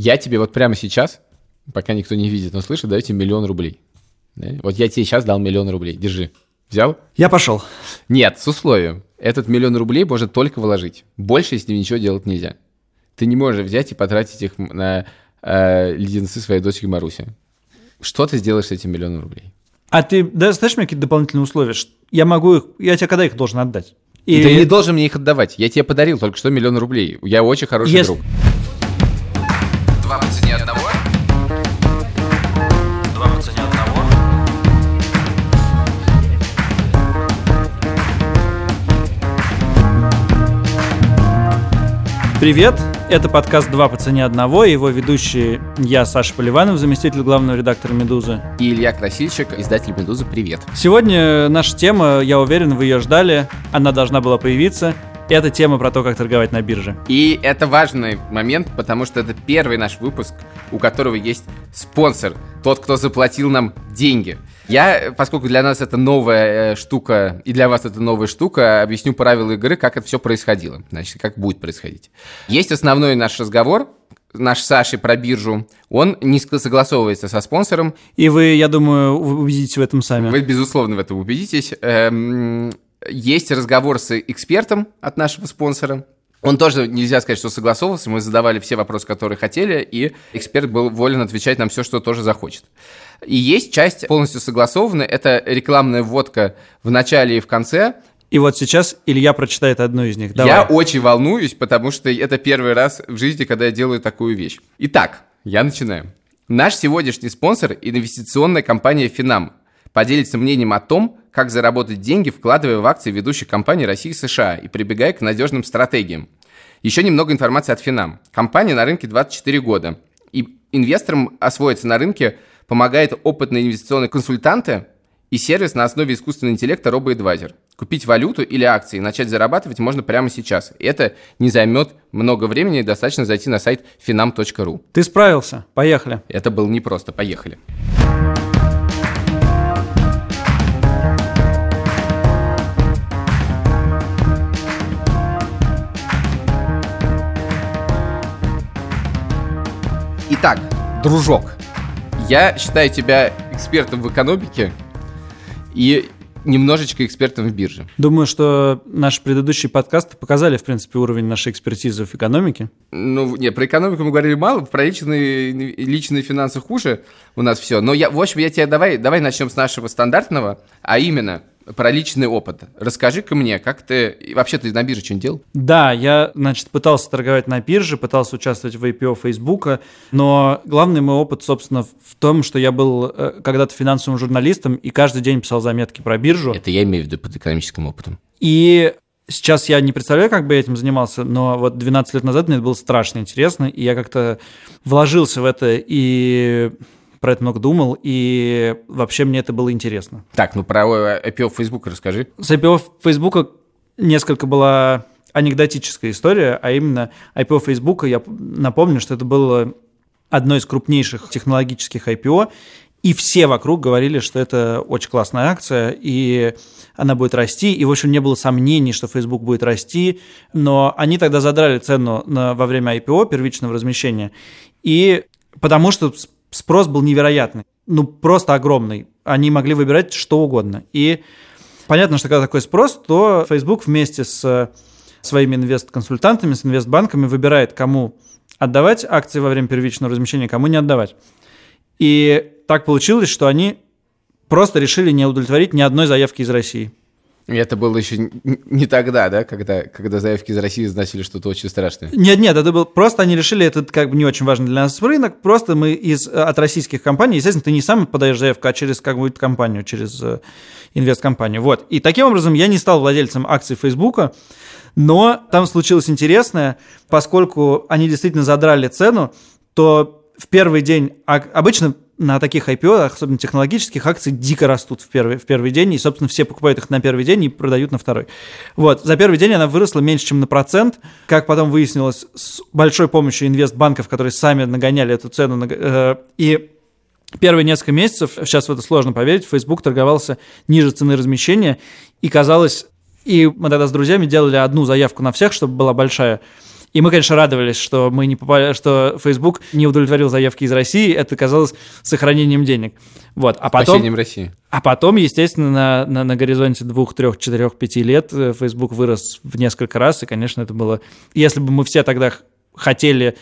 Я тебе вот прямо сейчас, пока никто не видит, но слышит, даю тебе миллион рублей. Да? Вот я тебе сейчас дал миллион рублей. Держи. Взял? Я пошел. Нет, с условием. Этот миллион рублей можно только вложить. Больше с ним ничего делать нельзя. Ты не можешь взять и потратить их на э, леденцы своей дочки Маруси. Что ты сделаешь с этим миллионом рублей? А ты да, знаешь мне какие-то дополнительные условия? Я могу их... Я тебе когда их должен отдать? И ты не должен мне их отдавать. Я тебе подарил только что миллион рублей. Я очень хороший Если- друг. Цене одного. Два по цене одного. Привет! Это подкаст «Два по цене одного», и его ведущий я, Саша Поливанов, заместитель главного редактора «Медузы». И Илья Красильщик, издатель «Медузы», привет. Сегодня наша тема, я уверен, вы ее ждали, она должна была появиться. Это тема про то, как торговать на бирже. И это важный момент, потому что это первый наш выпуск, у которого есть спонсор, тот, кто заплатил нам деньги. Я, поскольку для нас это новая э, штука, и для вас это новая штука, объясню правила игры, как это все происходило, значит, как будет происходить. Есть основной наш разговор, наш Саши про биржу, он не согласовывается со спонсором, И вы, я думаю, убедитесь в этом сами. вы, безусловно, в этом убедитесь. Эм, Есть разговор с экспертом от нашего спонсора. Он тоже, нельзя сказать, что согласовывался. Мы задавали все вопросы, которые хотели, и эксперт был волен отвечать нам все, что тоже захочет. И есть часть полностью согласованная. Это рекламная вводка в начале и в конце. И вот сейчас Илья прочитает одну из них. Давай. Я очень волнуюсь, потому что это первый раз в жизни, когда я делаю такую вещь. Итак, я начинаю. Наш сегодняшний спонсор – инвестиционная компания «Финам». Поделится мнением о том, как заработать деньги, вкладывая в акции ведущих компаний России и США и прибегая к надежным стратегиям. Еще немного информации от Финам. Компания на рынке 24 года. И инвесторам освоиться на рынке помогает опытные инвестиционные консультанты и сервис на основе искусственного интеллекта RoboAdvisor. Купить валюту или акции и начать зарабатывать можно прямо сейчас. И это не займет много времени, достаточно зайти на сайт finam.ru. Ты справился. Поехали. Это было непросто. Поехали. Итак, дружок, я считаю тебя экспертом в экономике и немножечко экспертом в бирже. Думаю, что наши предыдущие подкасты показали, в принципе, уровень нашей экспертизы в экономике. Ну, не, про экономику мы говорили мало, про личные, личные финансы хуже у нас все. Но, я, в общем, я тебе давай, давай начнем с нашего стандартного, а именно про личный опыт. Расскажи-ка мне, как ты... Вообще ты на бирже что-нибудь делал? Да, я, значит, пытался торговать на бирже, пытался участвовать в IPO Фейсбука, но главный мой опыт, собственно, в том, что я был э, когда-то финансовым журналистом и каждый день писал заметки про биржу. Это я имею в виду под экономическим опытом. И сейчас я не представляю, как бы я этим занимался, но вот 12 лет назад мне это было страшно интересно, и я как-то вложился в это и про это много думал, и вообще мне это было интересно. Так, ну про IPO Facebook расскажи. С IPO Фейсбука несколько была анекдотическая история, а именно IPO Фейсбука, я напомню, что это было одно из крупнейших технологических IPO, и все вокруг говорили, что это очень классная акция, и она будет расти, и, в общем, не было сомнений, что Facebook будет расти, но они тогда задрали цену на, во время IPO, первичного размещения, и потому что спрос был невероятный, ну, просто огромный. Они могли выбирать что угодно. И понятно, что когда такой спрос, то Facebook вместе с своими инвест-консультантами, с инвестбанками выбирает, кому отдавать акции во время первичного размещения, кому не отдавать. И так получилось, что они просто решили не удовлетворить ни одной заявки из России. Это было еще не тогда, да, когда, когда заявки из России значили что-то очень страшное. Нет, нет, это был просто они решили, это как бы не очень важно для нас рынок, просто мы из, э, от российских компаний, естественно, ты не сам подаешь заявку, а через какую-то компанию, через э, инвесткомпанию. Вот. И таким образом я не стал владельцем акций Фейсбука, но там случилось интересное, поскольку они действительно задрали цену, то в первый день, обычно на таких IPO, особенно технологических, акции дико растут в первый, в первый день, и, собственно, все покупают их на первый день и продают на второй. Вот, за первый день она выросла меньше, чем на процент, как потом выяснилось, с большой помощью инвестбанков, которые сами нагоняли эту цену, э, и Первые несколько месяцев, сейчас в это сложно поверить, Facebook торговался ниже цены размещения, и казалось, и мы тогда с друзьями делали одну заявку на всех, чтобы была большая, И мы, конечно, радовались, что мы не попали, что Facebook не удовлетворил заявки из России. Это казалось сохранением денег. Вот. А потом, Спасением России. а потом, естественно, на, на, на горизонте двух, трех, четырех, пяти лет э, Facebook вырос в несколько раз. И, конечно, это было... Если бы мы все тогда хотели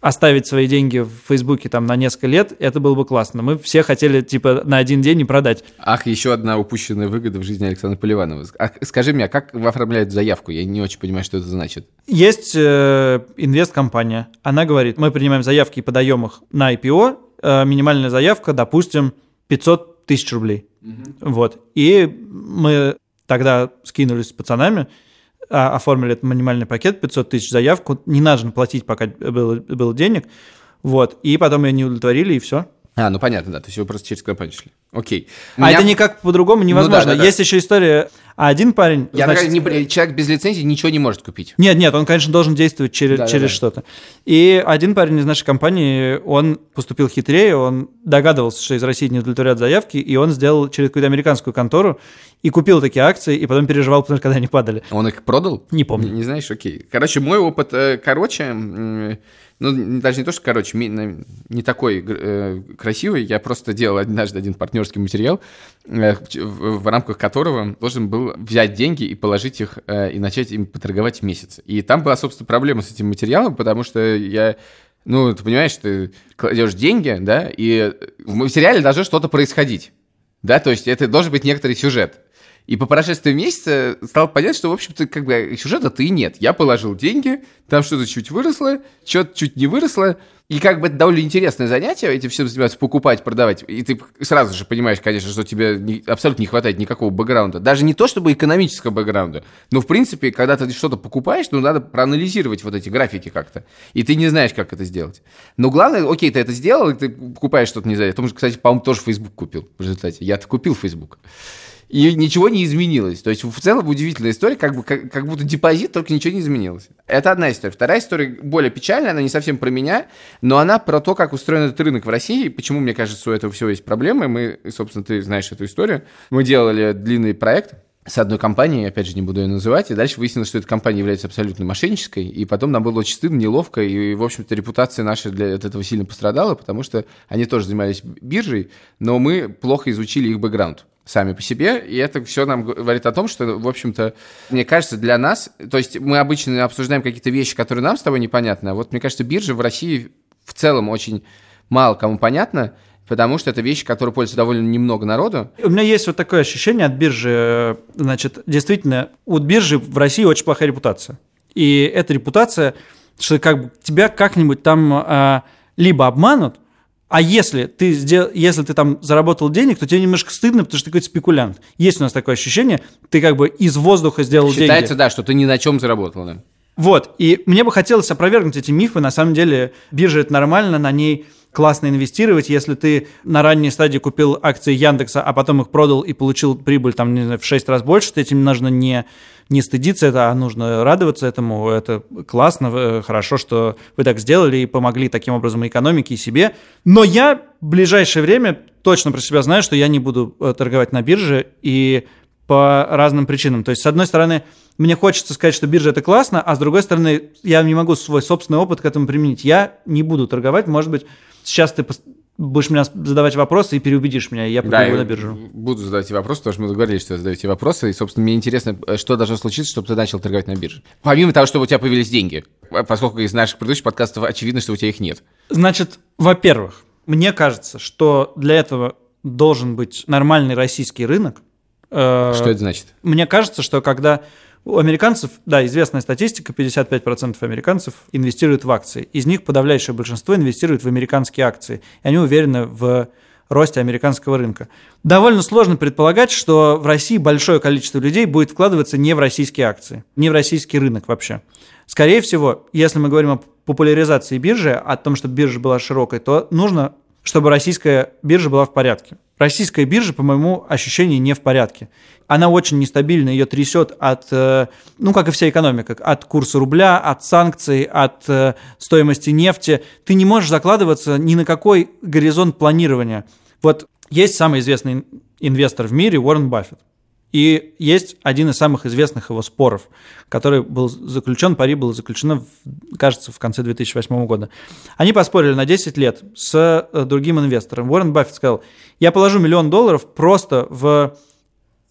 оставить свои деньги в Фейсбуке там на несколько лет, это было бы классно. Мы все хотели, типа, на один день и продать. Ах, еще одна упущенная выгода в жизни Александра Поливанова. А скажи мне, а как вы оформляете заявку? Я не очень понимаю, что это значит. Есть э, инвесткомпания. Она говорит, мы принимаем заявки и подаем их на IPO. Э, минимальная заявка, допустим, 500 тысяч рублей. Вот. И мы тогда скинулись с пацанами, а, оформили этот минимальный пакет, 500 тысяч заявку. Не нужно платить, пока было, было денег. Вот. И потом ее не удовлетворили, и все. А, ну понятно, да. То есть вы просто через компанию шли. Окей. А Меня- это никак по-другому невозможно. да, да. Есть еще история. А один парень... Я значит, не- человек без лицензии ничего не может купить. Нет, нет, он, конечно, должен действовать через, Да, да, через да. что-то. И один парень из нашей компании, он поступил хитрее, он догадывался, что из России не удовлетворят заявки, и он сделал через какую-то американскую контору и купил такие акции, и потом переживал, потому что когда они падали. Он их продал? Не помню. Не, не знаешь, окей. Короче, мой опыт э, короче, ну, даже не то, что короче, не такой э, красивый. Я просто делал однажды один партнерский материал, э, в, в рамках которого должен был взять деньги и положить их, э, и начать им поторговать месяц. И там была, собственно, проблема с этим материалом, потому что я ну, ты понимаешь, ты кладешь деньги, да, и в материале должно что-то происходить. Да, то есть это должен быть некоторый сюжет. И по прошествии месяца стало понятно, что, в общем-то, как бы сюжета-то и нет. Я положил деньги, там что-то чуть выросло, что-то чуть не выросло. И как бы это довольно интересное занятие, этим всем заниматься, покупать, продавать. И ты сразу же понимаешь, конечно, что тебе не- абсолютно не хватает никакого бэкграунда. Даже не то, чтобы экономического бэкграунда. Но, в принципе, когда ты что-то покупаешь, ну, надо проанализировать вот эти графики как-то. И ты не знаешь, как это сделать. Но главное, окей, ты это сделал, и ты покупаешь что-то, не знаю. Том же, кстати, по-моему, тоже Facebook купил в результате. Я-то купил Facebook. И ничего не изменилось. То есть в целом удивительная история, как, бы, как, как будто депозит, только ничего не изменилось. Это одна история. Вторая история более печальная, она не совсем про меня, но она про то, как устроен этот рынок в России, почему, мне кажется, у этого всего есть проблемы. Мы, собственно, ты знаешь эту историю. Мы делали длинный проект, с одной компанией, опять же, не буду ее называть, и дальше выяснилось, что эта компания является абсолютно мошеннической, и потом нам было очень стыдно, неловко, и, в общем-то, репутация наша для от этого сильно пострадала, потому что они тоже занимались биржей, но мы плохо изучили их бэкграунд сами по себе, и это все нам говорит о том, что, в общем-то, мне кажется, для нас, то есть мы обычно обсуждаем какие-то вещи, которые нам с тобой непонятны, а вот, мне кажется, биржа в России в целом очень мало кому понятна, потому что это вещи, которые пользуются довольно немного народу, У меня есть вот такое ощущение от биржи. э, Значит, действительно, у биржи в России очень плохая репутация. И эта репутация, что как бы тебя как-нибудь там а, либо обманут, а если ты, сдел... если ты там заработал денег, то тебе немножко стыдно, потому что ты какой-то спекулянт. Есть у нас такое ощущение, ты как бы из воздуха сделал Считается, деньги. да, что ты ни на чем заработал, да. Вот, и мне бы хотелось опровергнуть эти мифы. На самом деле, биржа это нормально, на ней классно инвестировать. Если ты на ранней стадии купил акции Яндекса, а потом их продал и получил прибыль там, не знаю, в 6 раз больше, то этим нужно не, не стыдиться, это, а нужно радоваться этому. Это классно, хорошо, что вы так сделали и помогли таким образом и экономике, и себе. Но я в ближайшее время точно про себя знаю, что я не буду э, торговать на бирже, и по разным причинам. То есть, с одной стороны, мне хочется сказать, что биржа это классно, а с другой стороны, я не могу свой собственный опыт к этому применить. Я не буду торговать, может быть, сейчас ты будешь меня задавать вопросы и переубедишь меня, и я Да, побегу я на биржу. буду задавать тебе вопросы, потому что мы договорились, что задаете вопросы, и, собственно, мне интересно, э, что должно случиться, чтобы ты начал торговать на бирже. Помимо того, чтобы у тебя появились деньги, а поскольку из наших предыдущих подкастов очевидно, что у тебя их нет. Значит, во-первых, мне кажется, что для этого должен быть нормальный российский рынок. Э, Что это значит? Мне кажется, что когда у американцев, да, известная статистика, 55% американцев инвестируют в акции. Из них подавляющее большинство инвестирует в американские акции. И они уверены в росте американского рынка. Довольно сложно предполагать, что в России большое количество людей будет вкладываться не в российские акции, не в российский рынок вообще. Скорее всего, если мы говорим о популяризации биржи, о том, чтобы биржа была широкой, то нужно, чтобы российская биржа была в порядке. Российская биржа, по моему ощущению, не в порядке. Она очень нестабильна, ее трясет от, э, ну, как и вся экономика, от курса рубля, от санкций, от э, стоимости нефти. Ты не можешь закладываться ни на какой горизонт планирования. Вот есть самый известный инвестор в мире Уоррен Баффет. И есть один из самых известных его споров, который был заключен, пари было заключено, кажется, в конце 2008 года. Они поспорили на 10 лет с э, другим инвестором. Уоррен Баффет сказал, я положу миллион долларов просто в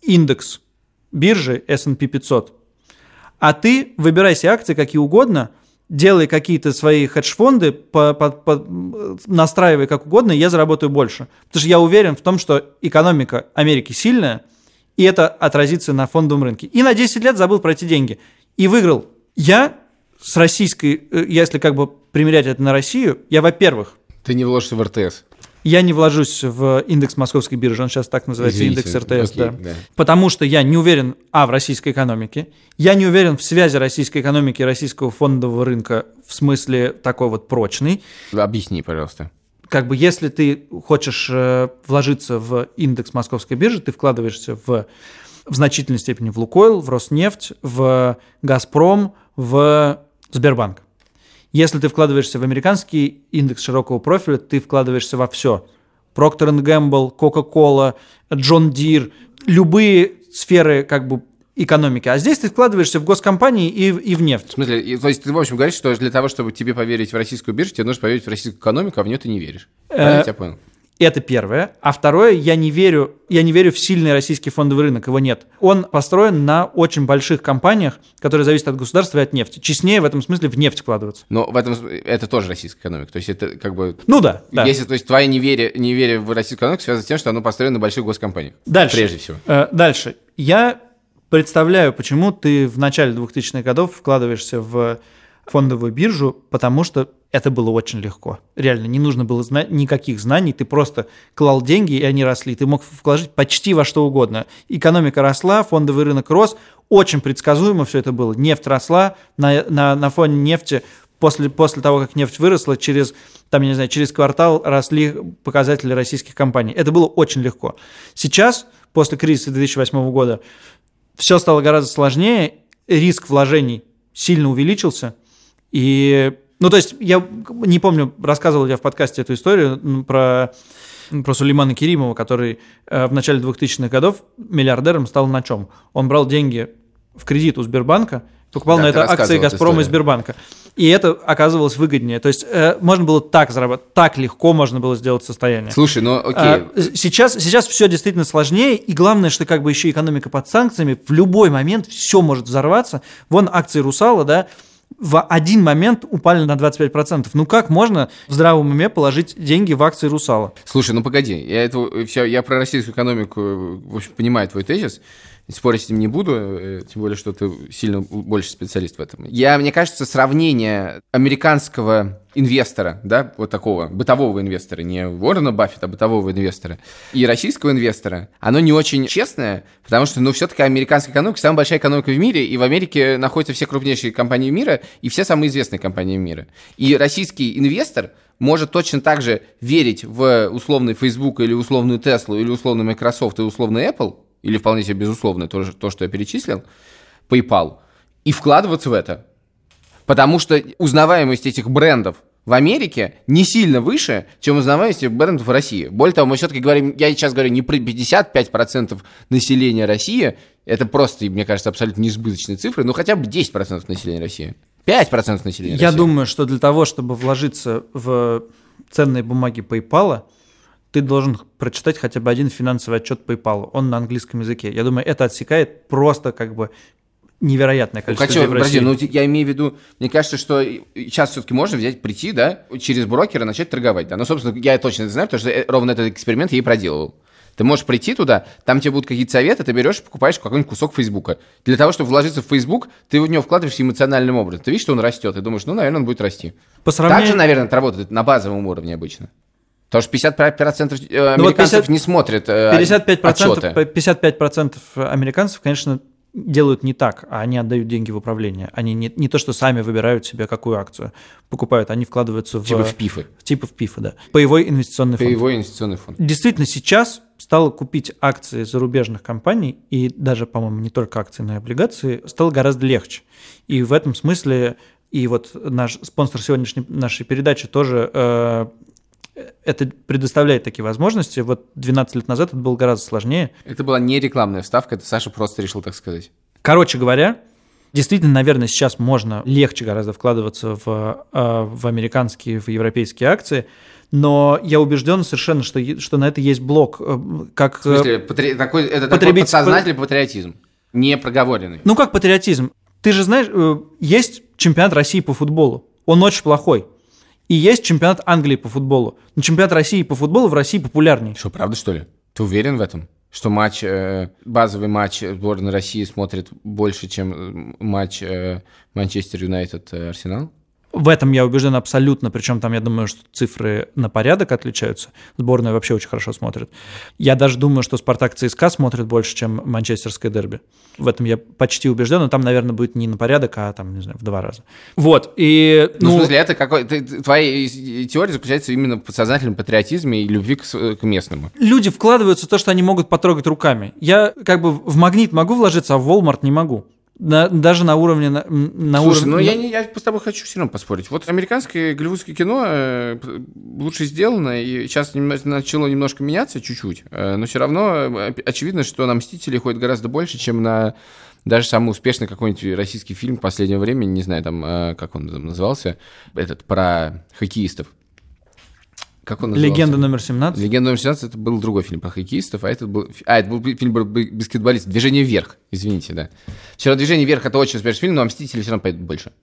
индекс биржи S&P 500, а ты выбирай себе акции какие угодно, делай какие-то свои хедж-фонды, по, по, по, настраивай как угодно, и я заработаю больше. Потому что я уверен в том, что экономика Америки сильная – и это отразится на фондовом рынке. И на 10 лет забыл про эти деньги. И выиграл. Я с российской, э, если как бы примерять это на Россию, я, во-первых... Ты не вложишься в РТС. Я не вложусь в индекс московской биржи, он сейчас так называется, Извините, индекс РТС, окей, да. да. Потому что я не уверен, а, в российской экономике, я не уверен в связи российской экономики и российского фондового рынка в смысле такой вот прочный. Объясни, пожалуйста как бы если ты хочешь э, вложиться в индекс московской биржи, ты вкладываешься в, в значительной степени в Лукойл, в Роснефть, в Газпром, в Сбербанк. Если ты вкладываешься в американский индекс широкого профиля, ты вкладываешься во все. Procter Gamble, Coca-Cola, John Deere, любые сферы как бы экономики. А здесь ты вкладываешься в госкомпании и, и в нефть. В смысле, и, то есть ты, в общем, говоришь, что для того, чтобы тебе поверить в российскую биржу, тебе нужно поверить в российскую экономику, а в нее ты не веришь. Правильно я тебя понял? Это первое. А второе, я не верю, я не верю в сильный российский фондовый рынок, его нет. Он построен на очень больших компаниях, которые зависят от государства и от нефти. Честнее в этом смысле в нефть вкладываться. Но в этом это тоже российская экономика. То есть это как бы... Ну да. да. Если, то есть твоя неверие, неверие в российскую экономику связано с тем, что оно построено на больших госкомпаниях. Дальше. Прежде всего. Э, дальше. Я представляю, почему ты в начале 2000-х годов вкладываешься в фондовую биржу, потому что это было очень легко. Реально, не нужно было знать никаких знаний, ты просто клал деньги, и они росли. Ты мог вложить почти во что угодно. Экономика росла, фондовый рынок рос, очень предсказуемо все это было. Нефть росла, на, на, на фоне нефти после, после того, как нефть выросла, через, там, я не знаю, через квартал росли показатели российских компаний. Это было очень легко. Сейчас, после кризиса 2008 года, все стало гораздо сложнее, риск вложений сильно увеличился, и ну, то есть, я не помню, рассказывал я в подкасте эту историю про, про Сулеймана Керимова, который э, в начале 2000-х годов миллиардером стал на чем? Он брал деньги в кредит у Сбербанка, покупал да, на это акции «Газпрома» и Сбербанка. И это оказывалось выгоднее. То есть э, можно было так заработать, так легко можно было сделать состояние. Слушай, ну окей. А, сейчас, сейчас все действительно сложнее, и главное, что как бы еще экономика под санкциями, в любой момент все может взорваться. Вон акции «Русала», да, в один момент упали на 25%. Ну как можно в здравом уме положить деньги в акции «Русала»? Слушай, ну погоди, я, это, все, я про российскую экономику, в общем, понимаю твой тезис, спорить с ним не буду, э, тем более, что ты сильно больше специалист в этом. Я, мне кажется, сравнение американского инвестора, да, вот такого бытового инвестора, не Уоррена Баффета, а бытового инвестора, и российского инвестора, оно не очень честное, потому что, ну, все-таки американская экономика самая большая экономика в мире, и в Америке находятся все крупнейшие компании мира и все самые известные компании мира. И российский инвестор может точно так же верить в условный Facebook или условную Tesla или условный Microsoft и условный Apple, или вполне себе безусловно то, то, что я перечислил, PayPal, и вкладываться в это. Потому что узнаваемость этих брендов в Америке не сильно выше, чем узнаваемость брендов в России. Более того, мы все-таки говорим, я сейчас говорю не про 55% населения России, это просто, мне кажется, абсолютно несбыточные цифры, но хотя бы 10% населения России. 5% населения Я России. думаю, что для того, чтобы вложиться в ценные бумаги PayPal, ты должен прочитать хотя бы один финансовый отчет PayPal. Он на английском языке. Я думаю, это отсекает просто как бы невероятное количество ну, людей в России. ну я имею в виду, мне кажется, что сейчас все-таки можно взять, прийти, да, через брокера начать торговать, да. Ну, собственно, я точно это знаю, потому что э, ровно этот эксперимент я и проделывал. Ты можешь прийти туда, там тебе будут какие-то советы, ты берешь и покупаешь какой-нибудь кусок Фейсбука. Для того, чтобы вложиться в Фейсбук, ты в него вкладываешься эмоциональным образом. Ты видишь, что он растет, и думаешь, ну, наверное, он будет расти. По сравнению... Так же, наверное, это работает на базовом уровне обычно. Потому что 50% американцев ну, вот 50, не смотрят 55%, э, отчеты. 55% американцев, конечно, делают не так, а они отдают деньги в управление. Они не, не то, что сами выбирают себе, какую акцию покупают, они вкладываются в... Типа в пифы. Типа в пифы, да. Паевой инвестиционный фонд. Паевой инвестиционный фонд. Действительно, сейчас стало купить акции зарубежных компаний, и даже, по-моему, не только акции, но и облигации, стало гораздо легче. И в этом смысле и вот наш спонсор сегодняшней нашей передачи тоже э, это предоставляет такие возможности. Вот 12 лет назад это было гораздо сложнее. Это была не рекламная вставка, это Саша просто решил так сказать. Короче говоря, действительно, наверное, сейчас можно легче гораздо вкладываться в, э, в американские, в европейские акции, но я убежден совершенно, что, что на это есть блок. э, Как, В смысле, патри- такой, это такой потребитель- подсознательный патриотизм, не проговоренный. Ну, как патриотизм? Ты же знаешь, э, есть чемпионат России по футболу. Он очень плохой. И есть чемпионат Англии по футболу. Но чемпионат России по футболу в России популярней. Что, правда, что ли? Ты уверен в этом? Что матч, э, базовый матч сборной России смотрит больше, чем матч э, Манчестер Юнайтед э? В этом я убежден абсолютно, причем там, я думаю, что цифры на порядок отличаются. Сборная вообще очень хорошо смотрит. Я даже думаю, что Спартак ЦСКА смотрит больше, чем Манчестерское дерби. В этом я почти убежден, но там, наверное, будет не на порядок, а там, не знаю, в два раза. Вот, и... Ну, в смысле, это какой... ты- твоя теория заключается именно в подсознательном патриотизме и любви к, к местному. люди вкладываются в то, что они могут потрогать руками. Я как бы в магнит могу вложиться, а в Walmart не могу. На- даже на уровне... На, на Слушай, уровне ну я, не, я с тобой хочу все равно поспорить. Вот американское голливудское кино э, лучше сделано, и сейчас немно- начало немножко меняться чуть-чуть, э, но все равно э, очевидно, что на «Мстители» ходит гораздо больше, чем на даже самый успешный какой-нибудь российский фильм последнего времени, не знаю, там, э, как он там назывался, этот, про хоккеистов. Как он назывался? Легенда номер 17. Легенда номер 17 это был другой фильм про хоккеистов, а этот был... А, это был фильм про баскетболистов. «Движение вверх», извините, да. Все равно «Движение вверх» это очень успешный фильм, но «Мстители» все равно пойдут больше.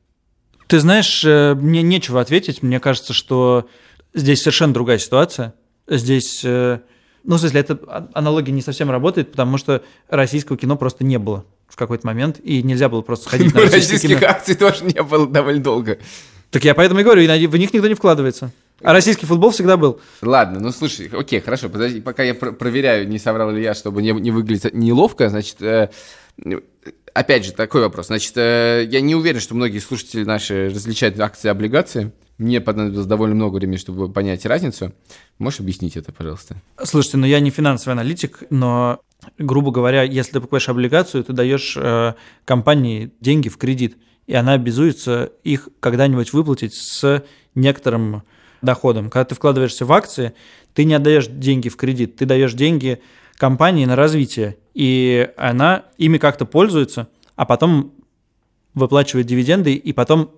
Ты знаешь, э, мне нечего ответить. Мне кажется, что здесь совершенно другая ситуация. Здесь, э, ну, в смысле, эта аналогия не совсем работает, потому что российского кино просто не было в какой-то момент, и нельзя было просто сходить на Ну, российское Российских кино. акций тоже не было довольно долго. Так я поэтому и говорю, и в них никто не вкладывается. А российский футбол всегда был. Ладно, ну слушай, окей, хорошо, подожди, пока я про- проверяю, не соврал ли я, чтобы не, не выглядеть неловко, значит, э, опять же, такой вопрос. Значит, э, я не уверен, что многие слушатели наши различают акции и облигации. Мне понадобилось довольно много времени, чтобы понять разницу. Можешь объяснить это, пожалуйста? Слушайте, ну я не финансовый аналитик, но, грубо говоря, если ты покупаешь облигацию, ты даешь э, компании деньги в кредит, и она обязуется их когда-нибудь выплатить с некоторым доходом. Когда ты вкладываешься в акции, ты не отдаешь деньги в кредит, ты даешь деньги компании на развитие, и она ими как-то пользуется, а потом выплачивает дивиденды, и потом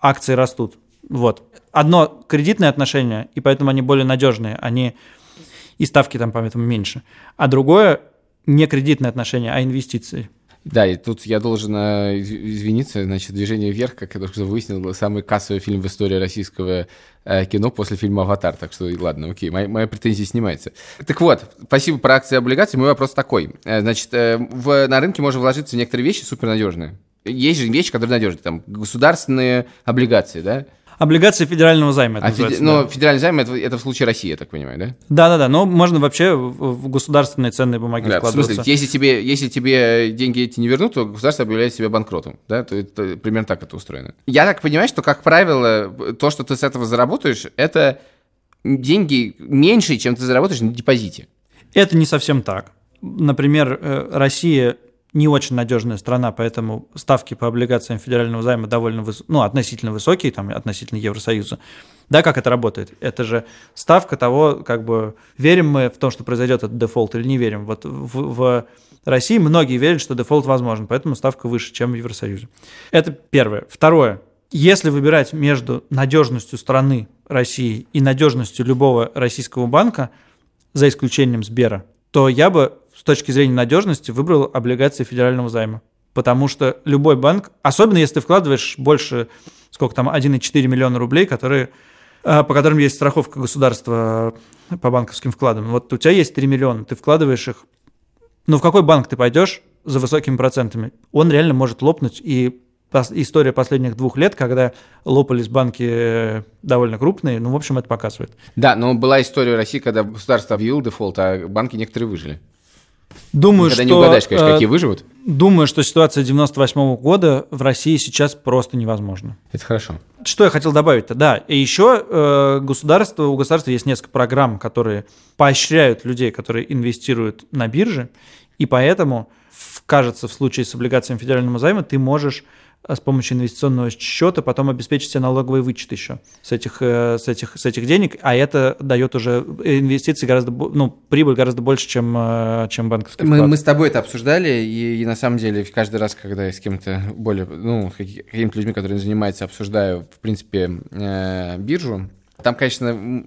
акции растут. Вот. Одно кредитное отношение, и поэтому они более надежные, они и ставки там поэтому меньше. А другое не кредитное отношение, а инвестиции. Да, и тут я должен э, из- извиниться, значит, «Движение вверх», как я только что выяснил, самый кассовый фильм в истории российского э, кино после фильма «Аватар», так что ладно, окей, моя, моя претензия снимается. Так вот, спасибо про акции и облигации, мой вопрос такой. Э, Значит, в, на рынке можно вложиться в некоторые вещи супернадежные. Есть же вещи, которые надежные, там, государственные облигации, да? Облигации федерального займа. это А феде- Но да. федеральный займ это, это в случае России, я так понимаю, да? Да-да-да, но можно вообще в в государственные ценные бумаги Да, в вкладываться. смысле, если тебе, если тебе деньги эти не вернут, то государство объявляет себя банкротом. Да? То, это примерно так это устроено. Я так понимаю, что, как правило, то, что ты с этого заработаешь, это деньги меньше, чем ты заработаешь на депозите. Это не совсем так. Например, э, Россия не очень надежная страна, поэтому ставки по облигациям федерального займа довольно выс- ну, относительно высокие, там, относительно Евросоюза. Да, как это работает? Это же ставка того, как бы верим мы в то, что произойдет этот дефолт или не верим. Вот в, в России многие верят, что дефолт возможен, поэтому ставка выше, чем в Евросоюзе. Это первое. Второе. Если выбирать между надежностью страны России и надежностью любого российского банка, за исключением Сбера, то я бы с точки зрения надежности выбрал облигации федерального займа. Потому что любой банк, особенно если ты вкладываешь больше, сколько там, 1,4 миллиона рублей, которые, э, по которым есть страховка государства э, по банковским вкладам. Вот у тебя есть 3 миллиона, ты вкладываешь их. Ну, в какой банк ты пойдешь за высокими процентами? Он реально может лопнуть. И история последних двух лет, когда лопались банки э, довольно крупные, ну, в общем, это показывает. Да, но была история в России, когда государство объявило дефолт, а банки некоторые выжили. Думаю, Когда что, не угадаешь, конечно, э, какие выживут. Думаю, что ситуация 98 года в России сейчас просто невозможна. Это хорошо. Что я хотел добавить-то? Да, и еще э, государство, у государства есть несколько программ, которые поощряют людей, которые инвестируют на бирже, и поэтому, кажется, в случае с облигациями федерального займа ты можешь с помощью инвестиционного счета потом обеспечить себе налоговый вычет еще с этих, э, с этих, с этих денег, а это дает уже инвестиции гораздо, ну, прибыль гораздо больше, чем, э, чем банковский мы, мы с тобой это обсуждали, и, и на самом деле каждый раз, когда я с кем-то более, ну, какими-то людьми, которые занимаются, обсуждаю, в принципе, э, биржу, там, конечно,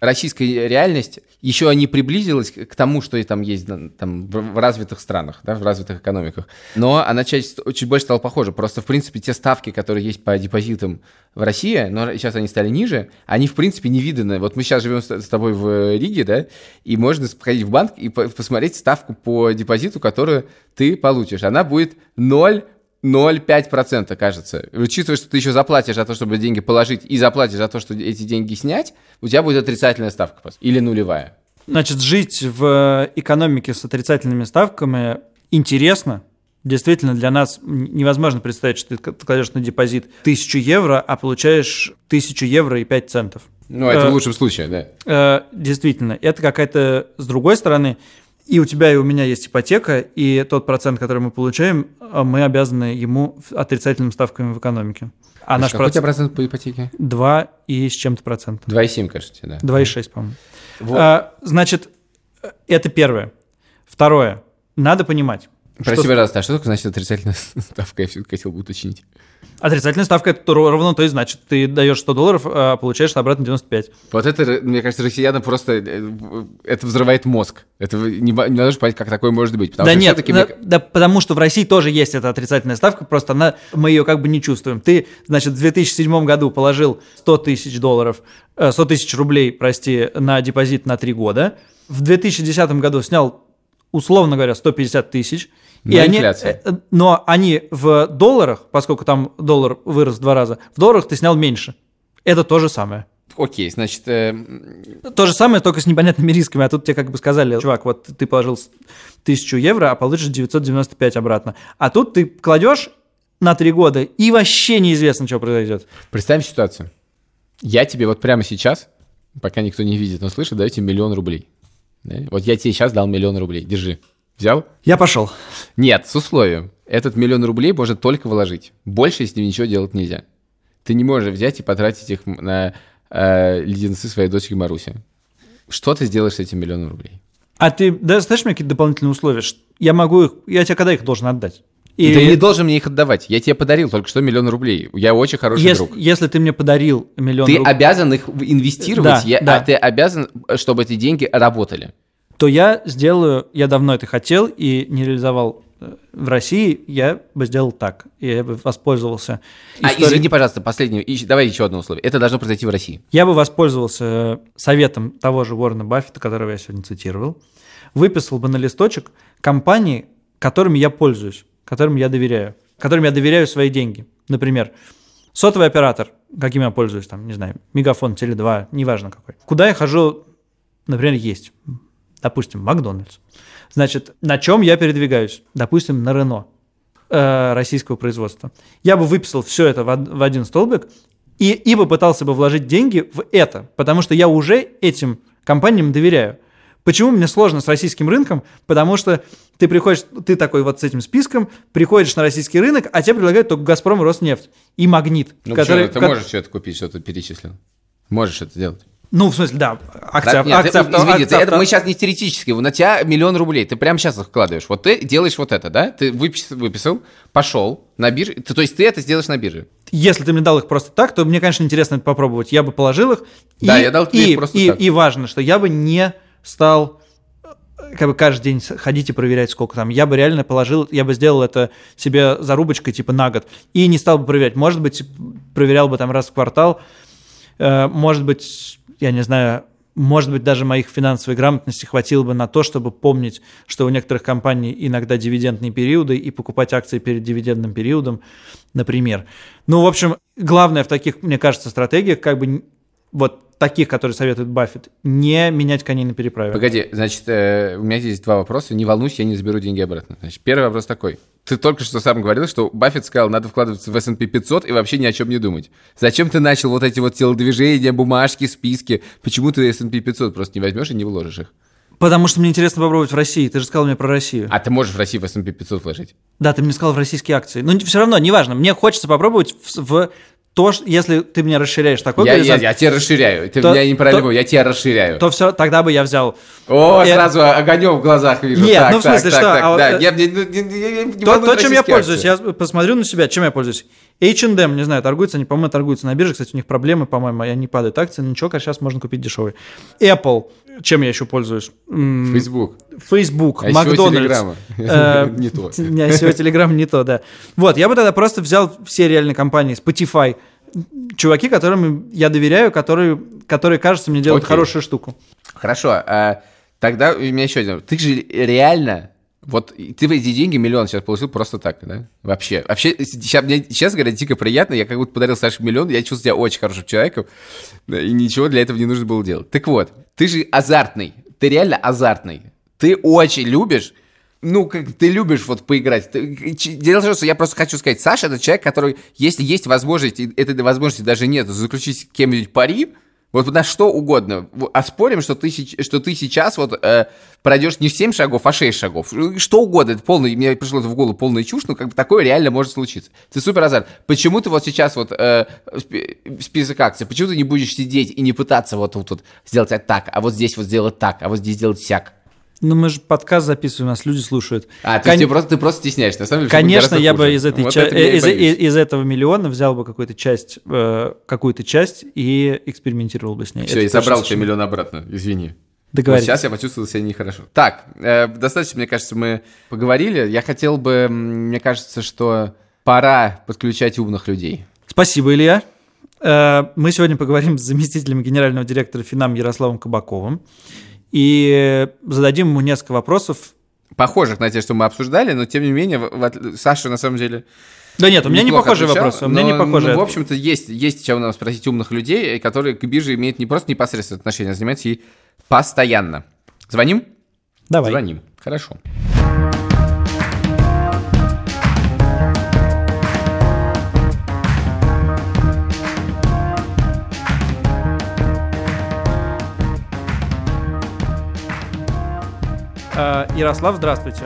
российская реальность еще не приблизилась к тому, что и там есть там, в развитых странах, да, в развитых экономиках. Но она чуть, чуть больше стала похожа. Просто, в принципе, те ставки, которые есть по депозитам в России, но сейчас они стали ниже, они, в принципе, не виданы. Вот мы сейчас живем с тобой в Риге, да, и можно сходить в банк и посмотреть ставку по депозиту, которую ты получишь. Она будет 0 0,5% кажется. Учитывая, что ты еще заплатишь за то, чтобы деньги положить, и заплатишь за то, что эти деньги снять, у тебя будет отрицательная ставка или нулевая. Значит, жить в экономике с отрицательными ставками интересно. Действительно, для нас невозможно представить, что ты кладешь на депозит 1000 евро, а получаешь 1000 евро и 5 центов. Ну, это в э, лучшем случае, да. Э, действительно, это какая-то, с другой стороны, и у тебя, и у меня есть ипотека, и тот процент, который мы получаем, а, мы обязаны ему отрицательными ставками в экономике. А, наш какой процент... у тебя процент по ипотеке? 2 и с чем-то процент. 2,7, кажется, да. 2,6, по-моему. Вот. А, значит, это первое. Второе. Надо понимать. Прости, что... пожалуйста, а что такое значит отрицательная ставка? Я все-таки хотел бы уточнить. Отрицательная ставка это равно то и значит, ты даешь 100 долларов, а получаешь обратно 95. Вот это, мне кажется, россиянам просто э, это взрывает мозг. Это не, не можешь понять, как такое может быть. да нет, да, мне... да потому что в России тоже есть эта отрицательная ставка, просто она, мы ее как бы не чувствуем. Ты, значит, в 2007 году положил 100 тысяч долларов, 100 э, тысяч рублей, прости, на депозит на 3 года. В 2010 году снял, условно говоря, 150 тысяч – и они, инфляция. Э, но они в долларах, поскольку там доллар вырос в два раза, в долларах ты снял меньше. Это то же самое. Окей, значит... Э... То же самое, только с непонятными рисками. А тут тебе как бы сказали, чувак, вот ты положил тысячу евро, а получишь 995 обратно. А тут ты кладешь на три года, и вообще неизвестно, что произойдет. Представим ситуацию. Я тебе вот прямо сейчас, пока никто не видит, но слышит, даю тебе миллион рублей. Вот я тебе сейчас дал миллион рублей. Держи. Взял? Я пошел. Нет, с условием. Этот миллион рублей можно только вложить. Больше с ним ничего делать нельзя. Ты не можешь взять и потратить их на э, леденцы своей дочки Маруси. Что ты сделаешь с этим миллионом рублей? А ты да, знаешь мне какие-то дополнительные условия? Я могу их... Я тебе когда их должен отдать? И... Ты не должен мне их отдавать. Я тебе подарил только что миллион рублей. Я очень хороший если, друг. Если ты мне подарил миллион рублей... Ты обязан их инвестировать, да, я, да. а ты обязан, чтобы эти деньги работали то я сделаю, я давно это хотел и не реализовал э, в России, я бы сделал так. Я бы воспользовался... Историей... А, извини, пожалуйста, последнее. Давай еще одно условие. Это должно произойти в России. Я бы воспользовался советом того же Уоррена Баффета, которого я сегодня цитировал, выписал бы на листочек компании, которыми я пользуюсь, которым я доверяю, которым я доверяю свои деньги. Например, сотовый оператор, каким я пользуюсь, там, не знаю, Мегафон, Теле2, неважно какой. Куда я хожу, например, есть допустим, Макдональдс. Значит, на чем я передвигаюсь? Допустим, на Рено э, российского производства. Я бы выписал все это в, в один столбик и, и попытался бы вложить деньги в это, потому что я уже этим компаниям доверяю. Почему мне сложно с российским рынком? Потому что ты приходишь, ты такой вот с этим списком, приходишь на российский рынок, а тебе предлагают только «Газпром» «Роснефть» и «Магнит». Ну, который, что, ты можешь что-то купить, что-то перечислил. Можешь это сделать. Ну, в смысле, да, акция, да, нет, акция, ты, извини, акция, это, мы сейчас не теоретически, на тебя миллион рублей, ты прямо сейчас их вкладываешь. Вот ты делаешь вот это, да? Ты выписал, выписал пошел на бирже, ты, то есть ты это сделаешь на бирже? Если ты мне дал их просто так, то мне, конечно, интересно это попробовать. Я бы положил их. Да, и, я дал тебе и, их просто и, так. И важно, что я бы не стал как бы каждый день ходить и проверять, сколько там. Я бы реально положил, я бы сделал это себе зарубочкой типа на год и не стал бы проверять. Может быть, проверял бы там раз в квартал, э, может быть, я не знаю, может быть, даже моих финансовой грамотности хватило бы на то, чтобы помнить, что у некоторых компаний иногда дивидендные периоды и покупать акции перед дивидендным периодом, например. Ну, в общем, главное в таких, мне кажется, стратегиях как бы вот таких, которые советует Баффет, не менять коней на переправе. Погоди, значит, э, у меня здесь два вопроса. Не волнуйся, я не заберу деньги обратно. Значит, первый вопрос такой. Ты только что сам говорил, что Баффет сказал, надо вкладываться в S&P 500 и вообще ни о чем не думать. Зачем ты начал вот эти вот телодвижения, бумажки, списки? Почему ты S&P 500 просто не возьмешь и не вложишь их? Потому что мне интересно попробовать в России. Ты же сказал мне про Россию. А ты можешь в России в S&P 500 вложить? Да, ты мне сказал в российские акции. Но все равно, неважно. Мне хочется попробовать в, в то, если ты меня расширяешь такой Я, я, горизонт, я тебя расширяю. Ты То- меня неправильно то- я тебя расширяю. то все, тогда бы я взял. О, Э, сразу огонек в глазах вижу. Нет, так, ну, в смысле, так, что, так, а, да. э, Я, не- не- не То, то, чем я пользуюсь, я посмотрю на себя, чем я пользуюсь. H&M, не знаю, торгуются, они, по-моему, торгуются на бирже, кстати, у них проблемы, по-моему, они падают акции, ничего, сейчас можно купить дешевый. Apple, чем я еще пользуюсь? Facebook. Facebook, А Макдональдс. Э, Не то. Не, ICO Telegram не то, да. Вот, я бы тогда просто взял все реальные компании, Spotify, чуваки, которым я доверяю, которые, которые кажется, мне делают Окей. хорошую штуку. Хорошо, а тогда у меня еще один. Ты же реально, вот ты эти деньги миллион сейчас получил просто так, да? Вообще. Вообще, сейчас, мне, честно говоря, дико приятно. Я как будто подарил Саше миллион, я чувствую себя очень хорошим человеком, и ничего для этого не нужно было делать. Так вот, ты же азартный, ты реально азартный. Ты очень любишь ну, как ты любишь вот поиграть. Дело в том, что я просто хочу сказать, Саша это человек, который, если есть возможность, и этой возможности даже нет, заключить с кем-нибудь пари, вот на что угодно. А спорим, что ты, что ты сейчас вот э, пройдешь не 7 шагов, а 6 шагов. Что угодно. Это полный, мне пришло это в голову полная чушь, но как бы такое реально может случиться. Ты супер азарт. Почему ты вот сейчас вот э, спи- список акций, почему ты не будешь сидеть и не пытаться вот тут вот сделать так, а вот здесь вот сделать так, а вот здесь сделать сяк? Ну, мы же подкаст записываем, нас люди слушают. А, то Кон- есть ты просто, ты просто стесняешься. На самом деле, Конечно, я бы из, этой Вот ча- это из, из- из этого миллиона взял бы какую-то часть, э, какую-то часть и экспериментировал бы с ней. Все, Это и забрал тебе миллион обратно, извини. Вот Договорились. сейчас я почувствовал себя нехорошо. Так, э, достаточно, мне кажется, мы поговорили. Я хотел бы, мне кажется, что пора подключать умных людей. Спасибо, Илья. Э, Мы сегодня поговорим с заместителем генерального директора Финам Ярославом Кабаковым и зададим ему несколько вопросов. Похожих на те, что мы обсуждали, но тем не менее, в- Саша на самом деле Да нет, у меня не похожие отвечал, вопросы. У меня но, не похожие. ну, в общем-то, есть, есть чего нам спросить умных людей, которые к бирже имеют не просто непосредственное отношение, а занимаются ей постоянно. Звоним? Давай. Звоним. Хорошо. Ярослав, здравствуйте.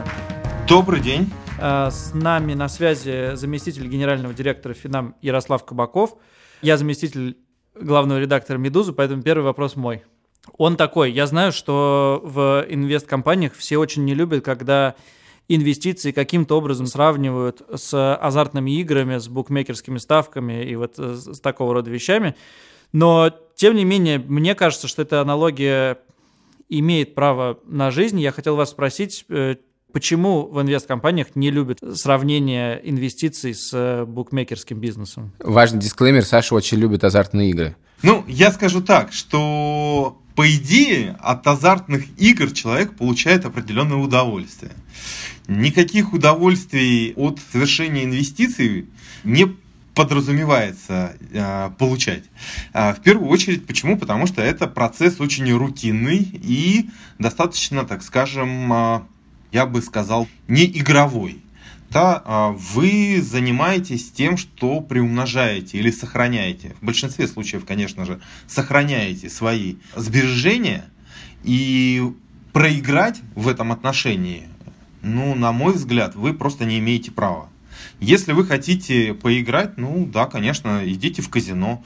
Добрый день. Э, С нами на связи заместитель генерального директора Финам Ярослав Кабаков. Я заместитель главного редактора «Медузы», поэтому первый вопрос мой. Он такой. Я знаю, что в инвесткомпаниях все очень не любят, когда инвестиции каким-то образом сравнивают с азартными играми, с букмекерскими ставками и вот э, с такого рода вещами. Но, тем не менее, мне кажется, что эта аналогия имеет право на жизнь. Я хотел вас спросить, э, почему в инвесткомпаниях не любят сравнение инвестиций с э, букмекерским бизнесом? Важный дисклеймер, Саша очень любит азартные игры. Ну, я скажу так, что по идее от азартных игр человек получает определенное удовольствие. Никаких удовольствий от совершения инвестиций не подразумевается э, получать. А, в первую очередь, почему? Потому что это процесс очень рутинный и достаточно, так скажем, а, я бы сказал, не игровой. Да, а, вы занимаетесь тем, что приумножаете или сохраняете. В большинстве случаев, конечно же, сохраняете свои сбережения и проиграть в этом отношении, ну, на мой взгляд, вы просто не имеете права. Если вы хотите поиграть, ну да, конечно, идите в казино.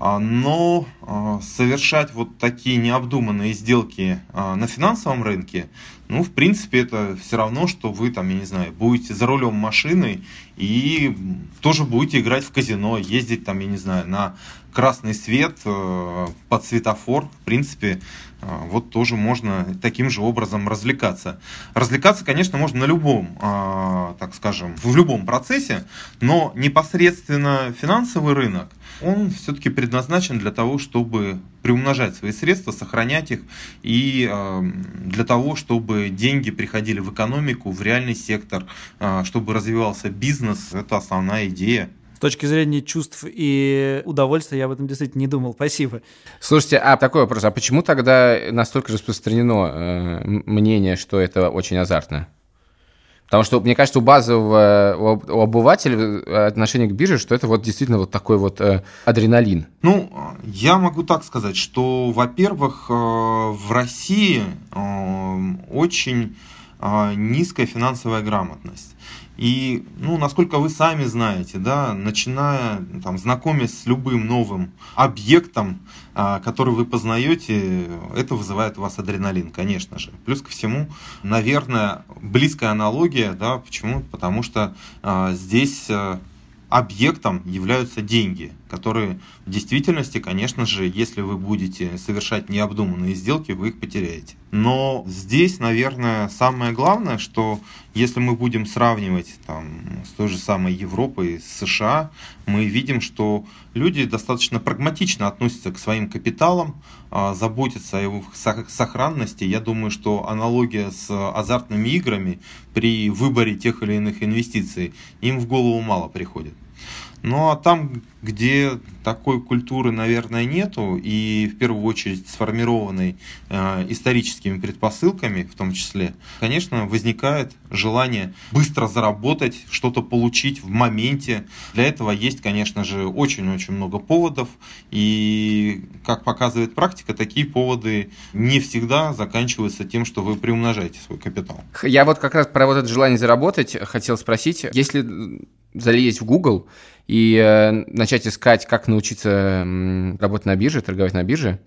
А, Но а, совершать вот такие необдуманные сделки а, на финансовом рынке, ну, в принципе, это все равно, что вы там, я не знаю, будете за рулем машины и тоже будете играть в казино, ездить там, я не знаю, на красный свет э, под светофор. В принципе, э, вот тоже можно таким же образом развлекаться. Развлекаться, конечно, можно на любом, так скажем, в любом процессе, но непосредственно финансовый рынок, он все-таки предназначен для того, чтобы приумножать свои средства, сохранять их и э, для того, чтобы деньги приходили в экономику, в реальный сектор, э, чтобы развивался бизнес. Это основная идея. С точки зрения чувств и удовольствия я об этом действительно не думал. Спасибо. Слушайте, а такой вопрос, а почему тогда настолько распространено э, мнение, что это очень азартно? Потому что, мне кажется, у базового у обывателя отношение к бирже, что это вот действительно вот такой вот э, адреналин. Ну, я могу так сказать, что, во-первых, э, в России э, очень э, низкая финансовая грамотность. И, ну, насколько вы сами знаете, да, начиная, там, знакомясь с любым новым объектом, а, который вы познаете, это вызывает у вас адреналин, конечно же. Плюс ко всему, наверное, близкая аналогия, да, почему? Потому что а, здесь а, объектом являются деньги, которые в действительности, конечно же, если вы будете совершать необдуманные сделки, вы их потеряете. Но здесь, наверное, самое главное, что если мы будем сравнивать там, с той же самой Европой, с США, мы видим, что люди достаточно прагматично относятся к своим капиталам, а, заботятся о его сохранности. Я думаю, что аналогия с азартными играми при выборе тех или иных инвестиций им в голову мало приходит. Ну а там, где такой культуры, наверное, нету, и в первую очередь сформированной э, историческими предпосылками, в том числе, конечно, возникает желание быстро заработать, что-то получить в моменте. Для этого есть, конечно же, очень-очень много поводов, и, как показывает практика, такие поводы не всегда заканчиваются тем, что вы приумножаете свой капитал. Я вот как раз про вот это желание заработать хотел спросить, если залезть в Google и э, начать искать, как научиться работать на бирже, торговать на бирже,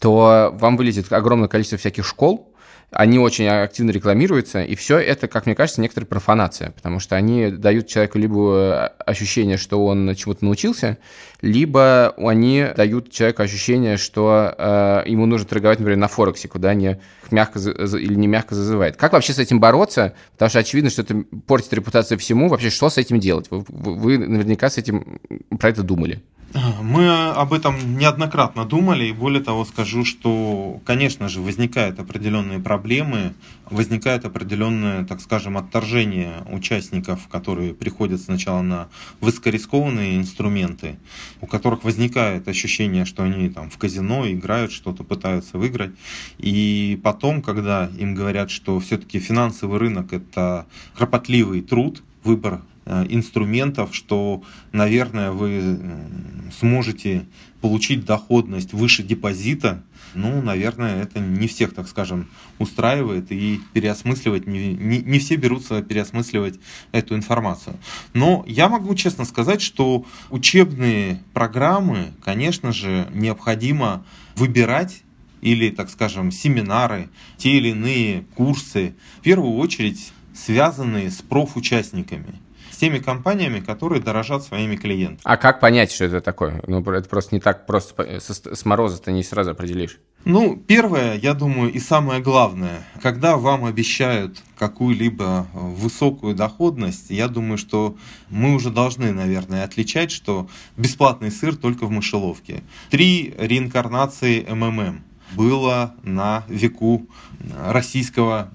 то вам вылезет огромное количество всяких школ, они очень активно рекламируются, и все это, как мне кажется, некоторая профанация, потому что они дают человеку либо ощущение, что он чему-то научился, либо они дают человеку ощущение, что э, ему нужно торговать, например, на Форексе, куда они мягко или не мягко зазывают. Как вообще с этим бороться? Потому что очевидно, что это портит репутацию всему. Вообще, что с этим делать? Вы, вы наверняка с этим про это думали. Мы об этом неоднократно думали, и более того скажу, что, конечно же, возникают определенные проблемы, возникает определенное, так скажем, отторжение участников, которые приходят сначала на высокорискованные инструменты, у которых возникает ощущение, что они там в казино играют, что-то пытаются выиграть, и потом, когда им говорят, что все-таки финансовый рынок это кропотливый труд, выбор инструментов, что, наверное, вы сможете получить доходность выше депозита, ну, наверное, это не всех, так скажем, устраивает и переосмысливать, не, не, не все берутся переосмысливать эту информацию. Но я могу честно сказать, что учебные программы, конечно же, необходимо выбирать или, так скажем, семинары, те или иные курсы, в первую очередь связанные с профучастниками с теми компаниями, которые дорожат своими клиентами. А как понять, что это такое? Ну, это просто не так просто с мороза ты не сразу определишь. Ну, первое, я думаю, и самое главное, когда вам обещают какую-либо высокую доходность, я думаю, что мы уже должны, наверное, отличать, что бесплатный сыр только в мышеловке. Три реинкарнации МММ было на веку российского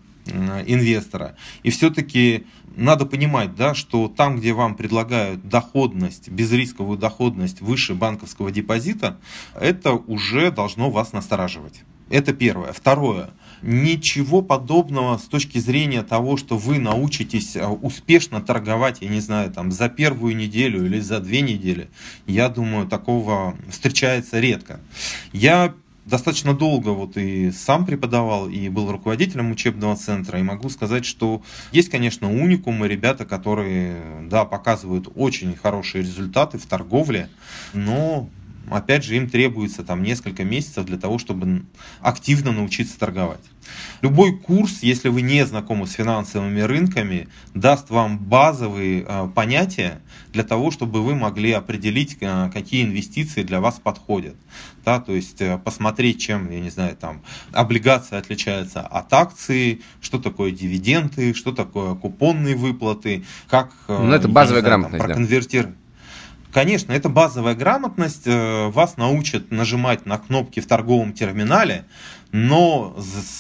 инвестора. И все-таки надо понимать, да, что там, где вам предлагают доходность, безрисковую доходность выше банковского депозита, это уже должно вас настораживать. Это первое. Второе. Ничего подобного с точки зрения того, что вы научитесь а, успешно торговать, я не знаю, там за первую неделю или за две недели, я думаю, такого встречается редко. Я достаточно долго вот и сам преподавал, и был руководителем учебного центра, и могу сказать, что есть, конечно, уникумы, ребята, которые, да, показывают очень хорошие результаты в торговле, но опять же, им требуется там несколько месяцев для того, чтобы активно научиться торговать. Любой курс, если вы не знакомы с финансовыми рынками, даст вам базовые э, понятия для того, чтобы вы могли определить, э, какие инвестиции для вас подходят. Да, то есть э, посмотреть, чем, я не знаю, там облигация отличается от акции, что такое дивиденды, что такое купонные выплаты, как ну, это базовая знаю, грамотность, там, проконвертировать. Да. Конечно, это базовая грамотность. Вас научат нажимать на кнопки в торговом терминале, но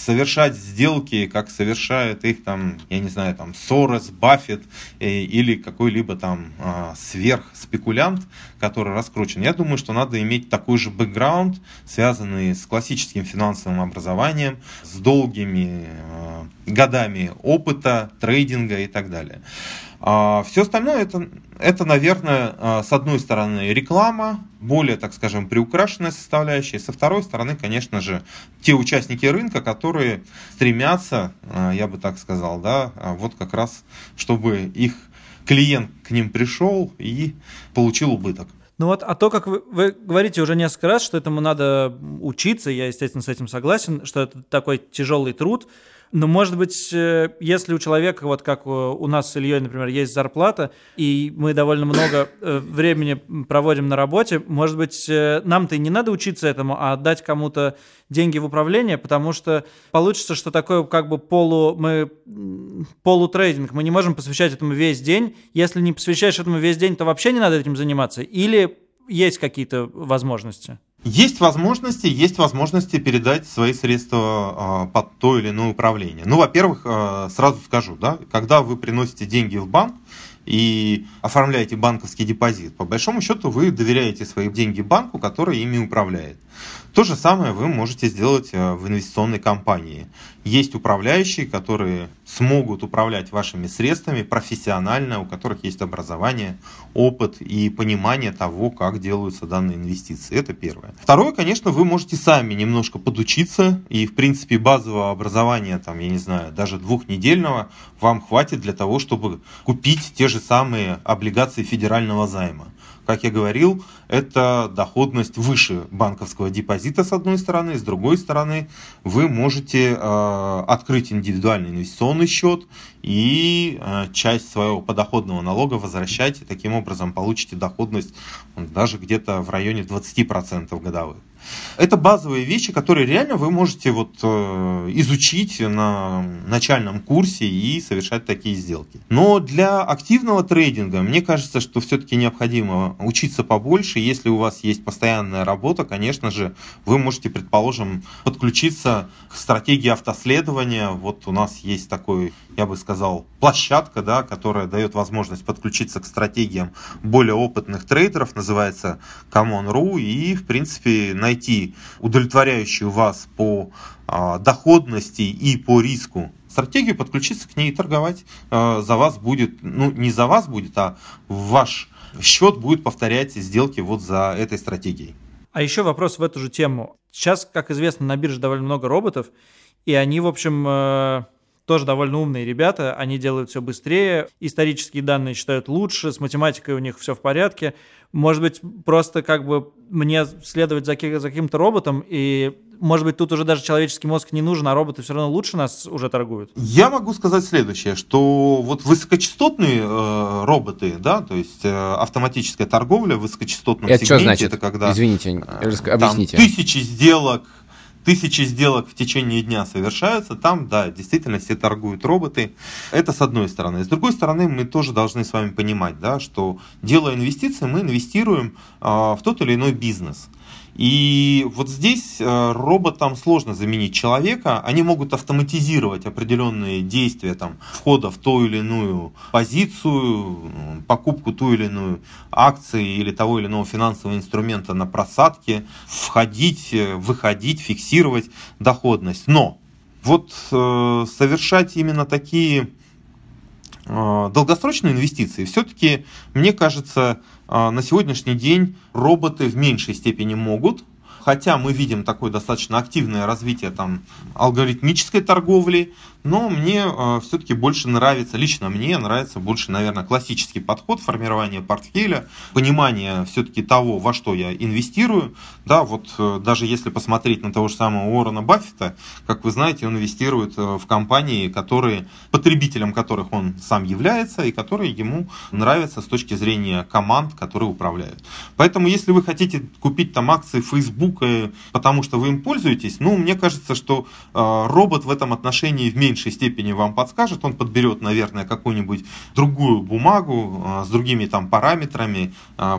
совершать сделки, как совершают их там, я не знаю, там Сорос, Баффет э, или какой-либо там э, сверхспекулянт, который раскручен. Я думаю, что надо иметь такой же бэкграунд, связанный с классическим финансовым образованием, с долгими э, годами опыта, трейдинга и так далее. А все остальное это, это, наверное, а, с одной стороны реклама, более, так скажем, приукрашенная составляющая, со второй стороны, конечно же, те участники рынка, которые стремятся, а, я бы так сказал, да, а вот как раз, чтобы их клиент к ним пришел и получил убыток. Ну вот, а то, как вы, вы говорите уже несколько раз, что этому надо учиться, я, естественно, с этим согласен, что это такой тяжелый труд, но, может быть, э, если у человека, вот как у нас с Ильей, например, есть зарплата, и мы довольно много э, времени проводим на работе, может быть, э, нам-то и не надо учиться этому, а отдать кому-то деньги в управление, потому что получится, что такое как бы полу, мы, полутрейдинг, мы не можем посвящать этому весь день. Если не посвящаешь этому весь день, то вообще не надо этим заниматься. Или есть какие-то возможности? Есть возможности, есть возможности передать свои средства э, под то или иное управление. Ну, во-первых, э, сразу скажу, да, когда вы приносите деньги в банк и оформляете банковский депозит, по большому счету вы доверяете свои деньги банку, который ими управляет. То же самое вы можете сделать э, в инвестиционной компании. Есть управляющие, которые смогут управлять вашими средствами профессионально, у которых есть образование, опыт и понимание того, как делаются данные инвестиции. Это первое. Второе, конечно, вы можете сами немножко подучиться, и, в принципе, базового образования, там, я не знаю, даже двухнедельного вам хватит для того, чтобы купить те же самые облигации федерального займа как я говорил, это доходность выше банковского депозита с одной стороны, с другой стороны вы можете э, открыть индивидуальный инвестиционный счет и э, часть своего подоходного налога возвращать, и таким образом получите доходность даже где-то в районе 20% годовых. Это базовые вещи, которые реально вы можете вот э, изучить на начальном курсе и совершать такие сделки. Но для активного трейдинга мне кажется, что все-таки необходимо учиться побольше. Если у вас есть постоянная работа, конечно же, вы можете, предположим, подключиться к стратегии автоследования. Вот у нас есть такой, я бы сказал, площадка, да, которая дает возможность подключиться к стратегиям более опытных трейдеров, называется Common.ru, и, в принципе, найти найти удовлетворяющую вас по а, доходности и по риску стратегию, подключиться к ней и торговать а, за вас будет, ну не за вас будет, а ваш счет будет повторять сделки вот за этой стратегией. А еще вопрос в эту же тему. Сейчас, как известно, на бирже довольно много роботов, и они, в общем, э, тоже довольно умные ребята, они делают все быстрее, исторические данные считают лучше, с математикой у них все в порядке. Может быть, просто как бы мне следовать за, за каким-то роботом, и может быть, тут уже даже человеческий мозг не нужен, а роботы все равно лучше нас уже торгуют? Я могу сказать следующее, что вот высокочастотные э, роботы, да, то есть э, автоматическая торговля в высокочастотном это сегменте, что значит? это когда Извините, э, объясните. тысячи сделок тысячи сделок в течение дня совершаются, там, да, действительно все торгуют роботы. Это с одной стороны. С другой стороны, мы тоже должны с вами понимать, да, что делая инвестиции, мы инвестируем э, в тот или иной бизнес. И вот здесь э, роботам сложно заменить человека. Они могут автоматизировать определенные действия там, входа в ту или иную позицию, покупку ту или иную акции или того или иного финансового инструмента на просадке, входить, э, выходить, фиксировать доходность. Но вот э, совершать именно такие долгосрочные инвестиции, все-таки, мне кажется, а, на сегодняшний день роботы в меньшей степени могут, хотя мы видим такое достаточно активное развитие там алгоритмической торговли, но мне э, все-таки больше нравится, лично мне нравится больше, наверное, классический подход формирования портфеля, понимание все-таки того, во что я инвестирую. Да, вот э, даже если посмотреть на того же самого Уоррена Баффета, как вы знаете, он инвестирует э, в компании, которые, потребителем которых он сам является и которые ему нравятся с точки зрения команд, которые управляют. Поэтому, если вы хотите купить там акции Facebook, потому что вы им пользуетесь, ну, мне кажется, что э, робот в этом отношении в меньшей степени вам подскажет. Он подберет, наверное, какую-нибудь другую бумагу с другими там параметрами,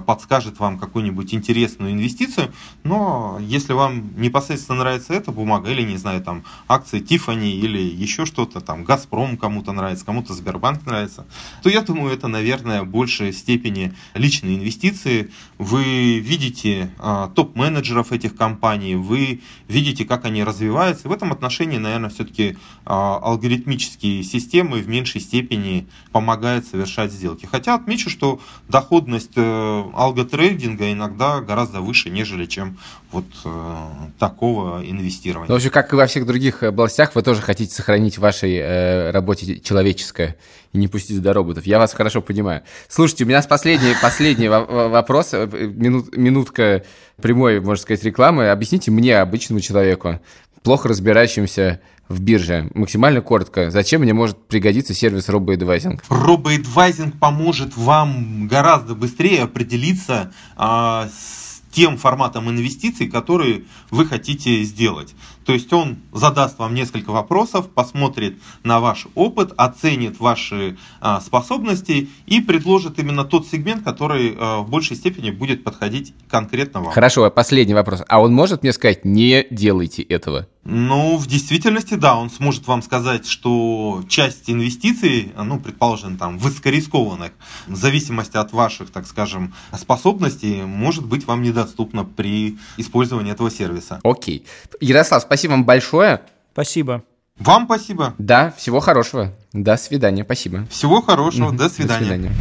подскажет вам какую-нибудь интересную инвестицию. Но если вам непосредственно нравится эта бумага или, не знаю, там акции Тифани или еще что-то, там Газпром кому-то нравится, кому-то Сбербанк нравится, то я думаю, это, наверное, в большей степени личные инвестиции. Вы видите а, топ-менеджеров этих компаний, вы видите, как они развиваются. В этом отношении, наверное, все-таки алгоритмические системы в меньшей степени помогают совершать сделки. Хотя отмечу, что доходность э, алготрейдинга иногда гораздо выше, нежели чем вот э, такого инвестирования. Ну, в общем, как и во всех других областях, вы тоже хотите сохранить в вашей э, работе человеческое и не пустить до роботов. Я вас хорошо понимаю. Слушайте, у меня последний, последний вопрос, минут, минутка прямой, можно сказать, рекламы. Объясните мне, обычному человеку, плохо разбирающимся в бирже. Максимально коротко. Зачем мне может пригодиться сервис RoboAdvising? RoboAdvising поможет вам гораздо быстрее определиться а, с тем форматом инвестиций, которые вы хотите сделать. То есть он задаст вам несколько вопросов, посмотрит на ваш опыт, оценит ваши а, способности и предложит именно тот сегмент, который а, в большей степени будет подходить конкретно вам. Хорошо, последний вопрос. А он может мне сказать, не делайте этого? Ну, в действительности, да, он сможет вам сказать, что часть инвестиций, ну, предположим, там, высокорискованных, в зависимости от ваших, так скажем, способностей, может быть вам недоступна при использовании этого сервиса. Окей. Ярослав, спасибо вам большое. Спасибо. Вам спасибо. Да, всего хорошего. До свидания, спасибо. Всего хорошего, до свидания. До свидания.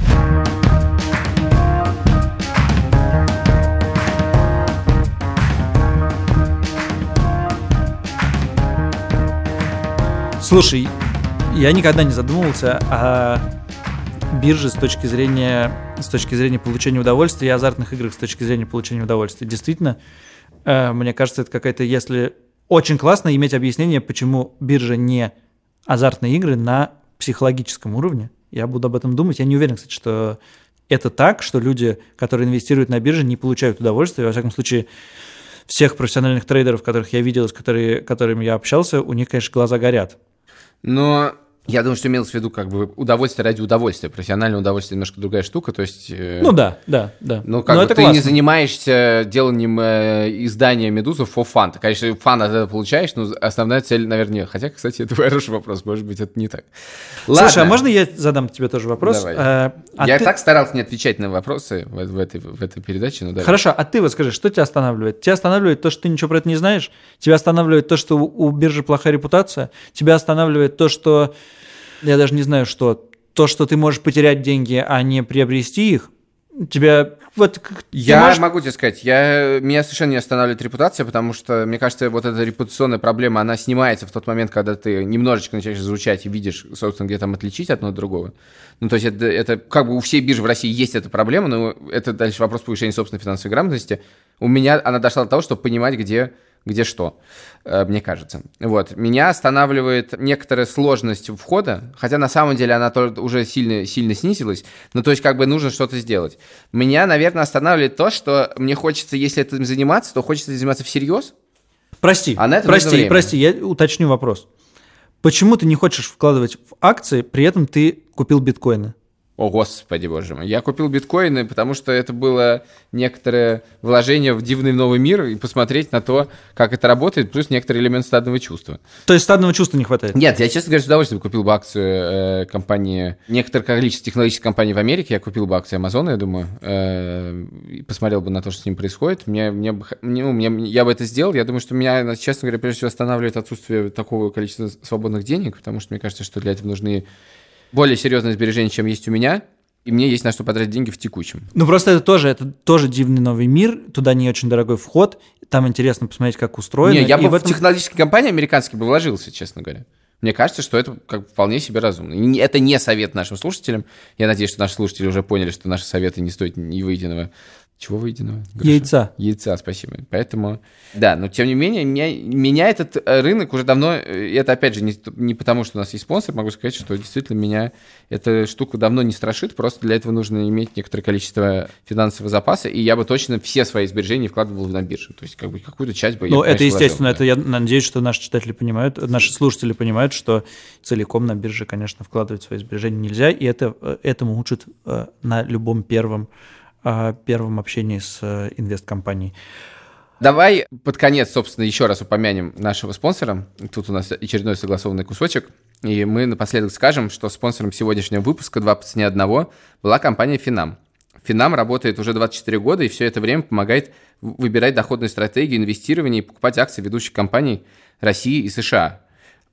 Слушай, я никогда не задумывался о бирже с точки зрения, с точки зрения получения удовольствия и азартных играх с точки зрения получения удовольствия. Действительно, э, мне кажется, это какая-то, если очень классно иметь объяснение, почему биржа не азартные игры на психологическом уровне. Я буду об этом думать. Я не уверен, кстати, что это так, что люди, которые инвестируют на бирже, не получают удовольствия. Во всяком случае, всех профессиональных трейдеров, которых я видел, с которыми, которыми я общался, у них, конечно, глаза горят. Но я думаю, что имелось в виду как бы удовольствие ради удовольствия. Профессиональное удовольствие немножко другая штука, то есть... Э, ну да, да, да. Ну как Но бы ты классно. не занимаешься деланием э, издания «Медузы» for fun. Ты, конечно, фан от этого получаешь, но основная цель, наверное, нет. Хотя, кстати, это хороший вопрос, может быть, это не так. Ладно. Слушай, а можно я задам тебе тоже вопрос? Давай. А, а я ты... так старался не отвечать на вопросы в, в, этой, в этой передаче. Ну, Хорошо, а ты вот скажи, что тебя останавливает? Тебя останавливает то, что ты ничего про это не знаешь? Тебя останавливает то, что у биржи плохая репутация? Тебя останавливает то, что я даже не знаю, что то, что ты можешь потерять деньги, а не приобрести их, тебя вот я можешь... могу тебе сказать, я меня совершенно не останавливает репутация, потому что мне кажется, вот эта репутационная проблема, она снимается в тот момент, когда ты немножечко начинаешь изучать и видишь, собственно, где там отличить одно от другого. Ну, то есть это, это как бы у всей биржи в России есть эта проблема, но это дальше вопрос повышения собственной финансовой грамотности. У меня она дошла до того, чтобы понимать, где где что, э, мне кажется. Вот. Меня останавливает некоторая сложность входа, хотя на самом деле она уже сильно, сильно снизилась, но то есть как бы нужно что-то сделать. Меня, наверное, останавливает то, что мне хочется, если этим заниматься, то хочется заниматься всерьез. Прости, а на это прости, прости, я уточню вопрос. Почему ты не хочешь вкладывать в акции, при этом ты купил биткоины? О, господи, боже мой. Я купил биткоины, потому что это было некоторое вложение в дивный новый мир и посмотреть на то, как это работает, плюс некоторый элемент стадного чувства. То есть стадного чувства не хватает? Нет, я, честно говоря, с удовольствием купил бы акцию э, компании, некоторое количество технологических компаний в Америке, я купил бы акции Амазона, я думаю, э, посмотрел бы на то, что с ним происходит. Мне, мне, мне, ну, мне, я бы это сделал. Я думаю, что меня, честно говоря, прежде всего останавливает отсутствие такого количества свободных денег, потому что мне кажется, что для этого нужны более серьезное сбережение, чем есть у меня, и мне есть на что потратить деньги в текущем. Ну просто это тоже, это тоже дивный новый мир, туда не очень дорогой вход, там интересно посмотреть, как устроено. Не, я бы в, этом... в технологические компании американские бы вложился, честно говоря. Мне кажется, что это как вполне себе разумно. И это не совет нашим слушателям. Я надеюсь, что наши слушатели уже поняли, что наши советы не стоят ни выеденного Чего выеденного? Яйца. Яйца, спасибо. Поэтому, да, но тем не менее, меня, меня этот э, рынок уже давно, э, это опять же не, не потому, что у нас есть спонсор, могу сказать, что действительно меня эта штука давно не страшит, просто для этого нужно иметь некоторое количество финансового запаса, и я бы точно все свои сбережения вкладывал на биржу, то есть как бы какую-то часть бы Ну, я, это конечно, естественно, вложил, это я надеюсь, что наши читатели понимают, наши слушатели понимают, что целиком на бирже, конечно, вкладывать свои сбережения нельзя, и это, э, этому учат на любом первом о первом общении с э, инвесткомпанией. Давай под конец, собственно, еще раз упомянем нашего спонсора. Тут у нас очередной согласованный кусочек. И мы напоследок скажем, что спонсором сегодняшнего выпуска «Два по цене одного» была компания «Финам». Финам работает уже 24 года и все это время помогает выбирать доходные стратегии инвестирования и покупать акции ведущих компаний России и США.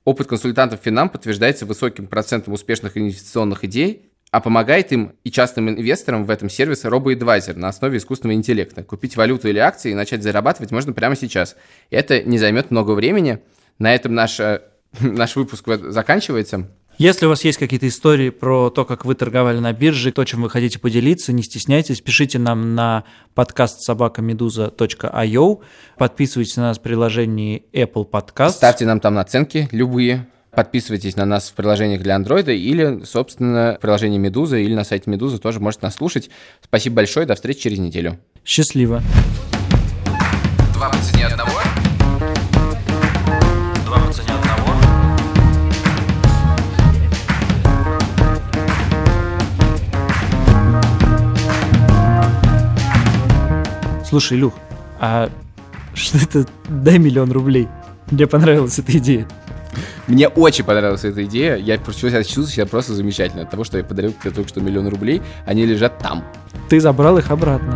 Опыт консультантов Финам подтверждается высоким процентом успешных инвестиционных идей а помогает им и частным инвесторам в этом сервис RoboAdvisor на основе искусственного интеллекта. Купить валюту или акции и начать зарабатывать можно прямо сейчас. Это не займет много времени. На этом наш, э, наш выпуск заканчивается. Если у вас есть какие-то истории про то, как вы торговали на бирже, то, чем вы хотите поделиться, не стесняйтесь, пишите нам на подкаст собакамедуза.io, подписывайтесь на нас в приложении Apple Podcast. Ставьте нам там оценки любые. Подписывайтесь на нас в приложениях для Android или, собственно, в приложении Медуза или на сайте Медузы тоже можете нас слушать. Спасибо большое, до встречи через неделю. Счастливо. Два по цене одного. Два по цене одного. Слушай, Илюх, а что это? Дай миллион рублей. Мне понравилась эта идея. Мне очень понравилась эта идея. Я чувствую себя, чувствую себя просто замечательно. От того, что я подарил только что миллион рублей, они лежат там. Ты забрал их обратно.